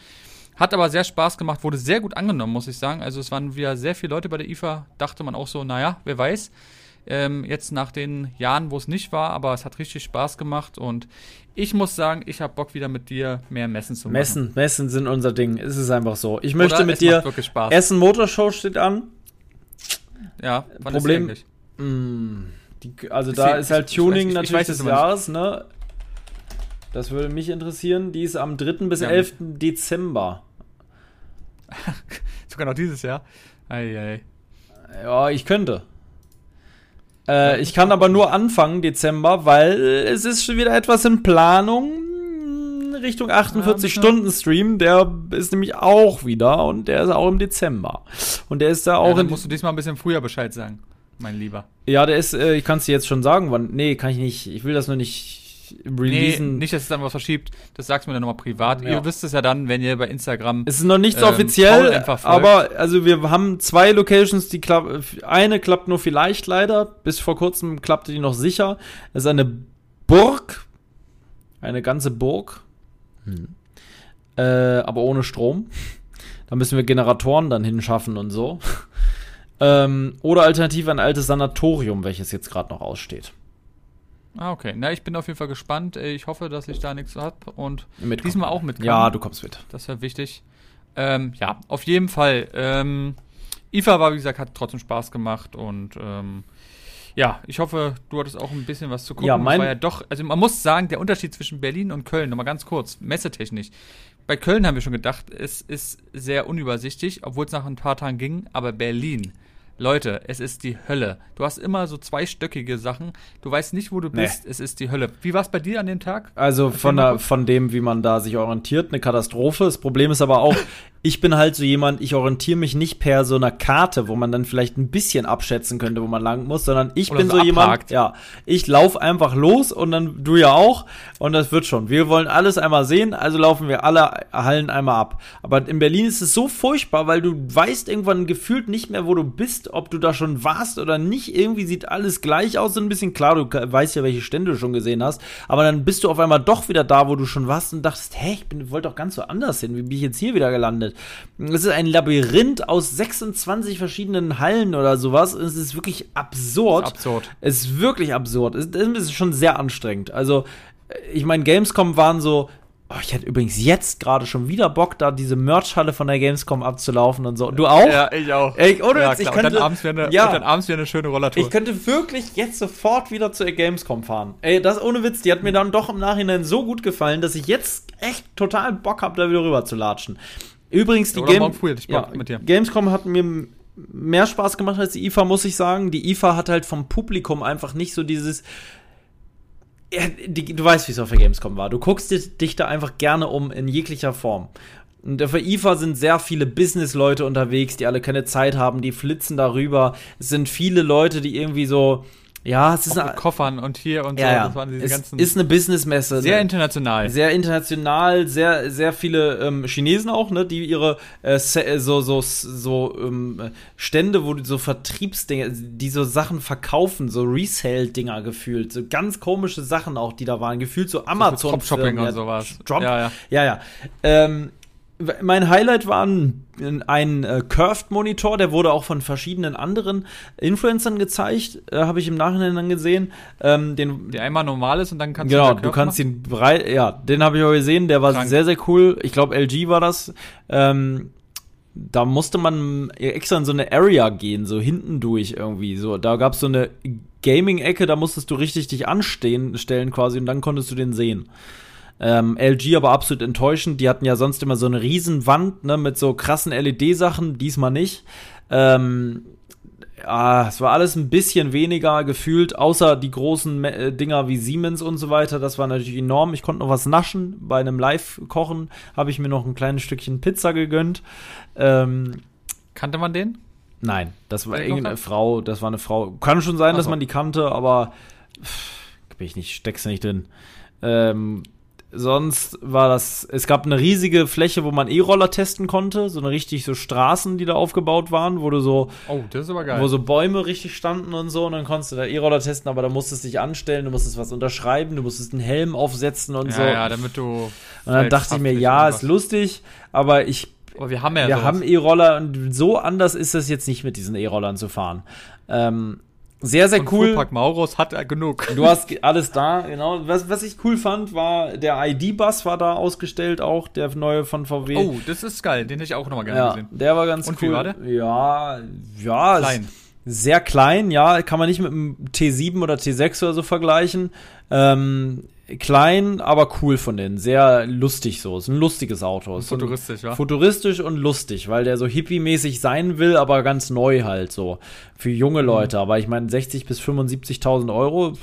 S2: Hat aber sehr Spaß gemacht, wurde sehr gut angenommen, muss ich sagen. Also es waren wieder sehr viele Leute bei der IFA, dachte man auch so, naja, wer weiß. Ähm, jetzt nach den Jahren, wo es nicht war, aber es hat richtig Spaß gemacht und ich muss sagen, ich habe Bock wieder mit dir mehr Messen zu machen.
S1: Messen, Messen sind unser Ding. Es ist einfach so. Ich möchte
S2: Oder?
S1: mit
S2: Es
S1: dir.
S2: macht wirklich Spaß.
S1: Essen Motorshow steht an.
S2: ja, wann
S1: Problem-
S2: ist?
S1: Mm, die, also
S2: Ist
S1: da
S2: sie-
S1: ist halt
S2: ich- ich
S1: Tuning
S2: ich- ich
S1: natürlich des
S2: nicht.
S1: Jahres, ne? Das würde mich interessieren. Die ist am 3. bis
S2: Ja.
S1: 11. Dezember.
S2: Sogar noch dieses Jahr. Ei, ei.
S1: Ja, ich könnte. Äh, ich kann aber nur Anfang Dezember, weil es ist schon wieder etwas in Planung Richtung 48-Stunden-Stream. Der ist nämlich auch wieder und der ist auch im Dezember. Und der ist da
S2: Ja,
S1: auch
S2: dann
S1: in.
S2: musst du diesmal ein bisschen früher Bescheid sagen, mein Lieber.
S1: Ja, der ist, äh, ich kann es dir jetzt schon sagen, wann. Nee, kann ich nicht. Ich will das nur nicht releasen.
S2: Nee, nicht, dass es dann was verschiebt. Das sagst du mir dann nochmal privat.
S1: Ja.
S2: Ihr wisst es ja dann, wenn ihr bei Instagram.
S1: Es ist noch nichts
S2: ähm,
S1: offiziell, aber also wir haben zwei Locations, die klappen. Eine klappt nur vielleicht leider. Bis vor kurzem klappte die noch sicher. Das ist eine Burg Eine ganze Burg. Hm. Äh, aber ohne Strom. Da müssen wir Generatoren dann hinschaffen und so. ähm, oder alternativ ein altes Sanatorium, welches jetzt gerade noch aussteht.
S2: Ah, okay. Na, ich bin auf jeden Fall gespannt. Ich hoffe, dass ich da nichts habe und
S1: Mitkommen.
S2: diesmal auch mit.
S1: Ja, du kommst mit.
S2: Das wäre wichtig. Ähm, ja, auf jeden Fall. Ähm, IFA war, wie gesagt, hat trotzdem Spaß gemacht und ähm, ja, ich hoffe, du hattest auch ein bisschen was zu gucken.
S1: Ja, mein-
S2: war ja doch, also man muss sagen, der Unterschied zwischen Berlin und Köln, nochmal ganz kurz, messetechnisch. Bei Köln haben wir schon gedacht, es ist sehr unübersichtlich, obwohl es nach ein paar Tagen ging, aber Berlin. Leute, es ist die Hölle. Du hast immer so zweistöckige Sachen. Du weißt nicht, wo du
S1: Nee.
S2: bist. Es ist die Hölle. Wie war es bei dir an dem Tag?
S1: Also von, der, von dem, wie man da sich orientiert, eine Katastrophe. Das Problem ist aber auch, ich bin halt so jemand, ich orientiere mich nicht per so einer Karte, wo man dann vielleicht ein bisschen abschätzen könnte, wo man lang muss, sondern ich
S2: Oder
S1: bin
S2: so
S1: so, jemand,
S2: abhakt.
S1: ja, ich laufe einfach los und dann du ja auch und das wird schon. Wir wollen alles einmal sehen, also laufen wir alle Hallen einmal ab. Aber in Berlin ist es so furchtbar, weil du weißt irgendwann gefühlt nicht mehr, wo du bist, ob du da schon warst oder nicht. Irgendwie sieht alles gleich aus, so ein bisschen klar, du weißt ja, welche Stände du schon gesehen hast, aber dann bist du auf einmal doch wieder da, wo du schon warst und dachtest, hä, ich bin, wollte doch ganz so anders hin, wie bin ich jetzt hier wieder gelandet? Es ist ein Labyrinth aus 26 verschiedenen Hallen oder sowas. Es ist wirklich absurd.
S2: Ist absurd.
S1: Es ist wirklich absurd. Es ist schon sehr anstrengend. Also, äh, ich meine, Gamescom waren so. Oh, ich hätte übrigens jetzt gerade schon wieder Bock, da diese Merch-Halle von der Gamescom abzulaufen und so. Du auch?
S2: Ja, ich auch.
S1: Ey, ohne
S2: ja,
S1: ich
S2: klar. und,
S1: könnte-
S2: dann abends wäre eine,
S1: ja.
S2: dann abends wäre eine schöne Rollertour.
S1: Ich könnte wirklich jetzt sofort wieder zur Gamescom fahren. Ey, das ohne Witz, die hat mir dann doch im Nachhinein so gut gefallen, dass ich jetzt echt total Bock habe, da wieder rüber zu latschen. Übrigens, die
S2: Oder
S1: Game
S2: morgen früh hätte ich Bock mit dir.
S1: Gamescom hat mir mehr Spaß gemacht als die IFA, muss ich sagen. Die IFA hat halt vom Publikum einfach nicht so dieses. Ja, die, du weißt, wie es auf der Gamescom war. Du guckst dich, dich da einfach gerne um in jeglicher Form. Und auf der IFA sind sehr viele Business-Leute unterwegs, die alle keine Zeit haben, die flitzen darüber. Es sind viele Leute, die irgendwie so, ja, es ist eine,
S2: mit Koffern und hier und so.
S1: ja,
S2: Das waren
S1: ja.
S2: diese
S1: Es
S2: ganzen
S1: ist eine Businessmesse.
S2: sehr
S1: ne?
S2: international.
S1: Sehr international, sehr, sehr viele ähm, Chinesen auch, ne, die ihre äh, äh, so, so, so ähm, äh, Stände, wo die so Vertriebsdinger, die so Sachen verkaufen, so Resale-Dinger gefühlt, so ganz komische Sachen auch, die da waren, gefühlt so Amazon.
S2: Drop-Shopping und sowas.
S1: Drop,
S2: Ja, ja.
S1: ja, ja. Ähm, mein Highlight war ein, ein äh, Curved-Monitor, der wurde auch von verschiedenen anderen Influencern gezeigt, äh, habe ich im Nachhinein dann gesehen. Ähm, den,
S2: Der einmal normal ist und dann kannst
S1: genau, du
S2: Curve
S1: kannst
S2: machen.
S1: ihn breit, ja, den habe ich auch gesehen, der war
S2: Krank.
S1: sehr, sehr cool. Ich glaube, LG war das. Ähm, da musste man extra in so eine Area gehen, so hinten durch irgendwie. So, da gab es so eine Gaming-Ecke, da musstest du richtig dich anstehen, stellen quasi und dann konntest du den sehen. Ähm, LG aber absolut enttäuschend. Die hatten ja sonst immer so eine Riesenwand ne, mit so krassen LED-Sachen, diesmal nicht. Ähm, ja, es war alles ein bisschen weniger gefühlt, außer die großen äh, Dinger wie Siemens und so weiter. Das war natürlich enorm. Ich konnte noch was naschen. Bei einem Live-Kochen habe ich mir noch ein kleines Stückchen Pizza gegönnt. Ähm,
S2: Kannte man den?
S1: nein, das war irgendeine Frau, das war eine Frau. Kann schon sein,
S2: Ach
S1: dass man die kannte, aber pff, bin ich nicht, steck's nicht drin. Ähm, sonst war das, es gab eine riesige Fläche, wo man E-Roller testen konnte, so eine richtig so Straßen, die da aufgebaut waren, wo du so
S2: Oh, das ist aber geil.
S1: wo so Bäume richtig standen und so und dann konntest du da E-Roller testen, aber da musstest du dich anstellen, du musstest was unterschreiben, du musstest einen Helm aufsetzen und
S2: ja,
S1: so.
S2: ja, damit du.
S1: und dann dachte ich mir, ja, ist lustig, aber ich
S2: Aber wir haben ja.
S1: wir
S2: sowas.
S1: haben E-Roller und so anders ist es jetzt nicht mit diesen E-Rollern zu fahren. Ähm, sehr, sehr
S2: Und
S1: cool.
S2: Fuhrpark Maurus hat er genug.
S1: Du hast alles da, genau. Was, was ich cool fand, war der ID-Bus war da ausgestellt, auch der neue von VW.
S2: Oh, das ist geil. Den hätte ich auch nochmal gerne
S1: ja,
S2: gesehen.
S1: der war ganz
S2: Und
S1: cool.
S2: wie war der?
S1: Ja, ja,
S2: Klein.
S1: Sehr klein, ja, kann man nicht mit einem T7 oder T6 oder so vergleichen. Ähm, klein, aber cool von denen. Sehr lustig so. Ist ein lustiges Auto. Ist
S2: Futuristisch, ja.
S1: Futuristisch und lustig, weil der so hippie-mäßig sein will, aber ganz neu halt so. Für junge Leute. Aber ich meine, 60 bis 75.000 Euro. Junge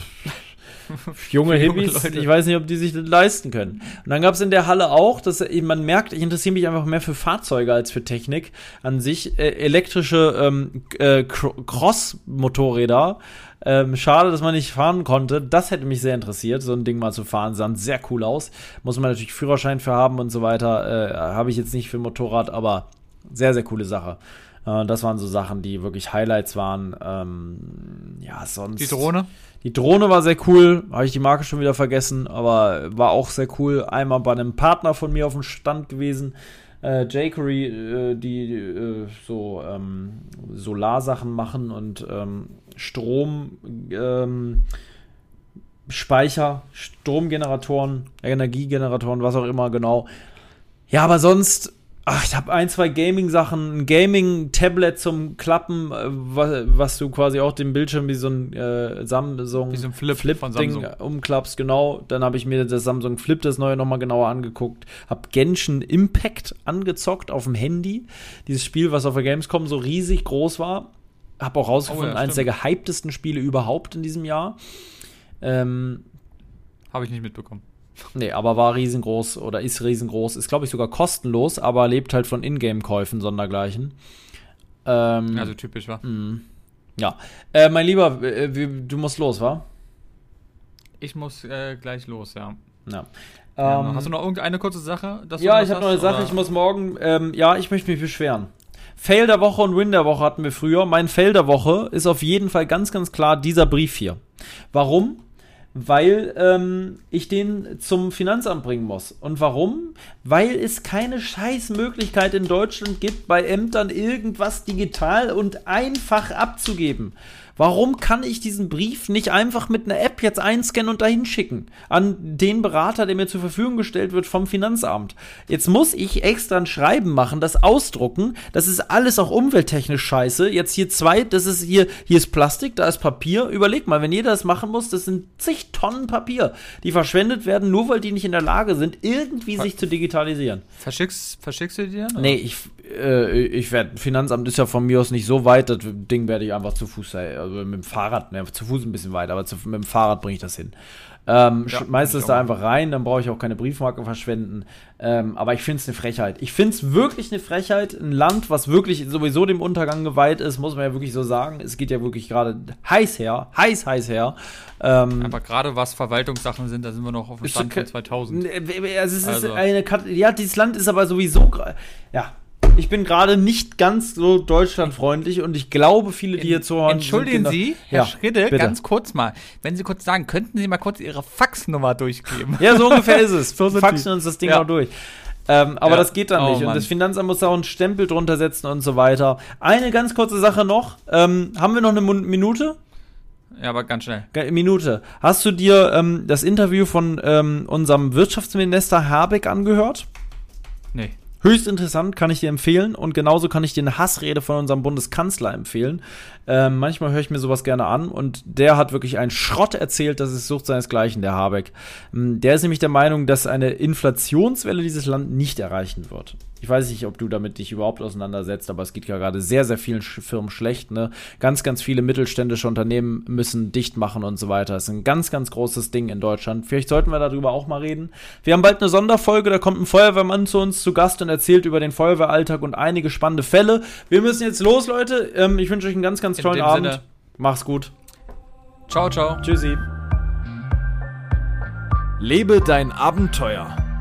S2: Für junge
S1: Hippies, ich weiß nicht, ob die sich das leisten können. Und dann gab es in der Halle auch, dass man merkt, ich interessiere mich einfach mehr für Fahrzeuge als für Technik an sich. Äh, elektrische ähm, äh, Cro- Cross-Motorräder. Ähm, schade, dass man nicht fahren konnte. Das hätte mich sehr interessiert, so ein Ding mal zu fahren. Sah sehr cool aus. Muss man natürlich Führerschein für haben und so weiter. Äh, Habe ich jetzt nicht für Motorrad, aber sehr, sehr coole Sache. Äh, das waren so Sachen, die wirklich Highlights waren. Ähm, ja, sonst.
S2: Die Drohne?
S1: Die Drohne war sehr cool, habe ich die Marke schon wieder vergessen, aber war auch sehr cool. Einmal bei einem Partner von mir auf dem Stand gewesen, äh, Jakery, äh, die äh, so ähm, Solarsachen machen und ähm, Strom, ähm, Speicher, Stromgeneratoren, Energiegeneratoren, was auch immer genau. Ja, aber sonst Ach, ich habe ein, zwei Gaming-Sachen, ein Gaming-Tablet zum Klappen, äh, was, was, du quasi auch den Bildschirm wie so ein äh, Samsung
S2: wie so ein Flip, Flip
S1: Ding umklappst, genau. Dann habe ich mir das Samsung Flip, das neue, nochmal genauer angeguckt. Hab Genshin Impact angezockt auf dem Handy. Dieses Spiel, was auf der Gamescom so riesig groß war. Hab auch rausgefunden, oh, ja, eines der gehyptesten Spiele überhaupt in diesem Jahr. Ähm,
S2: habe ich nicht mitbekommen.
S1: Nee, aber war riesengroß oder ist riesengroß. Ist, glaube ich, sogar kostenlos, aber lebt halt von Ingame-Käufen sondergleichen.
S2: Ähm, also typisch, wa?
S1: Mh. Ja. Äh, mein Lieber, äh, du musst los, wa?
S2: Ich muss äh, gleich los, ja.
S1: Ja.
S2: Ähm, hast du noch irgendeine kurze Sache?
S1: ja, ich habe noch eine Sache. Oder? Ich muss morgen, ähm, ja, ich möchte mich beschweren. Fail der Woche und Win der Woche hatten wir früher. Mein Fail der Woche ist auf jeden Fall ganz, ganz klar dieser Brief hier. Warum? weil ähm, ich den zum Finanzamt bringen muss. Und warum? Weil es keine Scheißmöglichkeit in Deutschland gibt, bei Ämtern irgendwas digital und einfach abzugeben. Warum kann ich diesen Brief nicht einfach mit einer App jetzt einscannen und dahin schicken? An den Berater, der mir zur Verfügung gestellt wird vom Finanzamt. Jetzt muss ich extra ein Schreiben machen, das ausdrucken. Das ist alles auch umwelttechnisch scheiße. Jetzt hier zwei, das ist hier, hier ist Plastik, da ist Papier. Überleg mal, wenn jeder das machen muss, das sind zig Tonnen Papier, die verschwendet werden, nur weil die nicht in der Lage sind, irgendwie Ver sich zu digitalisieren.
S2: Verschickst, verschickst du die
S1: dann? Oder? Nee, ich, äh, ich werde, Finanzamt ist ja von mir aus nicht so weit, das Ding werde ich einfach zu Fuß, also also mit dem Fahrrad, ne, zu Fuß ein bisschen weiter, aber zu, mit dem Fahrrad bringe ich das hin. Ähm, ja, meistens da einfach rein, dann brauche ich auch keine Briefmarke verschwenden. Ähm, aber ich finde es eine Frechheit. Ich finde es wirklich eine Frechheit. Ein Land, was wirklich sowieso dem Untergang geweiht ist, muss man ja wirklich so sagen. Es geht ja wirklich gerade heiß her, heiß, heiß her.
S2: Ähm, aber gerade was Verwaltungssachen sind, da sind wir noch auf dem Stand von 2000.
S1: Also es ist also. eine, ja, dieses Land ist aber sowieso, ja, ich bin gerade nicht ganz so deutschlandfreundlich und ich glaube, viele, die hier zuhören.
S2: Entschuldigen Sie, Herr ja, Schritte, bitte. ganz kurz mal. Wenn Sie kurz sagen, könnten Sie mal kurz Ihre Faxnummer durchgeben?
S1: Ja, so ungefähr ist es. so Faxen uns das Ding ja. auch durch. Ähm, aber ja. das geht dann oh, nicht. Mann. Und das Finanzamt muss da auch einen Stempel drunter setzen und so weiter. Eine ganz kurze Sache noch. Ähm, haben wir noch eine Minute?
S2: Ja, aber ganz schnell.
S1: Minute. Hast du dir ähm, das Interview von ähm, unserem Wirtschaftsminister Habeck angehört?
S2: Nee.
S1: Höchst interessant, kann ich dir empfehlen. Und genauso kann ich dir eine Hassrede von unserem Bundeskanzler empfehlen. Ähm, manchmal höre ich mir sowas gerne an. Und der hat wirklich einen Schrott erzählt, das ist Sucht seinesgleichen, der Habeck. Ähm, der ist nämlich der Meinung, dass eine Inflationswelle dieses Land nicht erreichen wird. Ich weiß nicht, ob du damit dich überhaupt auseinandersetzt, aber es geht ja gerade sehr, sehr vielen Firmen schlecht. Ne? Ganz, ganz viele mittelständische Unternehmen müssen dicht machen und so weiter. Das ist ein ganz, ganz großes Ding in Deutschland. Vielleicht sollten wir darüber auch mal reden. Wir haben bald eine Sonderfolge, da kommt ein Feuerwehrmann zu uns zu Gast und erzählt über den Feuerwehralltag und einige spannende Fälle. Wir müssen jetzt los, Leute. Ähm, ich wünsche euch einen ganz, ganz tollen Abend. Sinne. Mach's gut.
S2: Ciao, ciao.
S1: Tschüssi.
S3: Lebe dein Abenteuer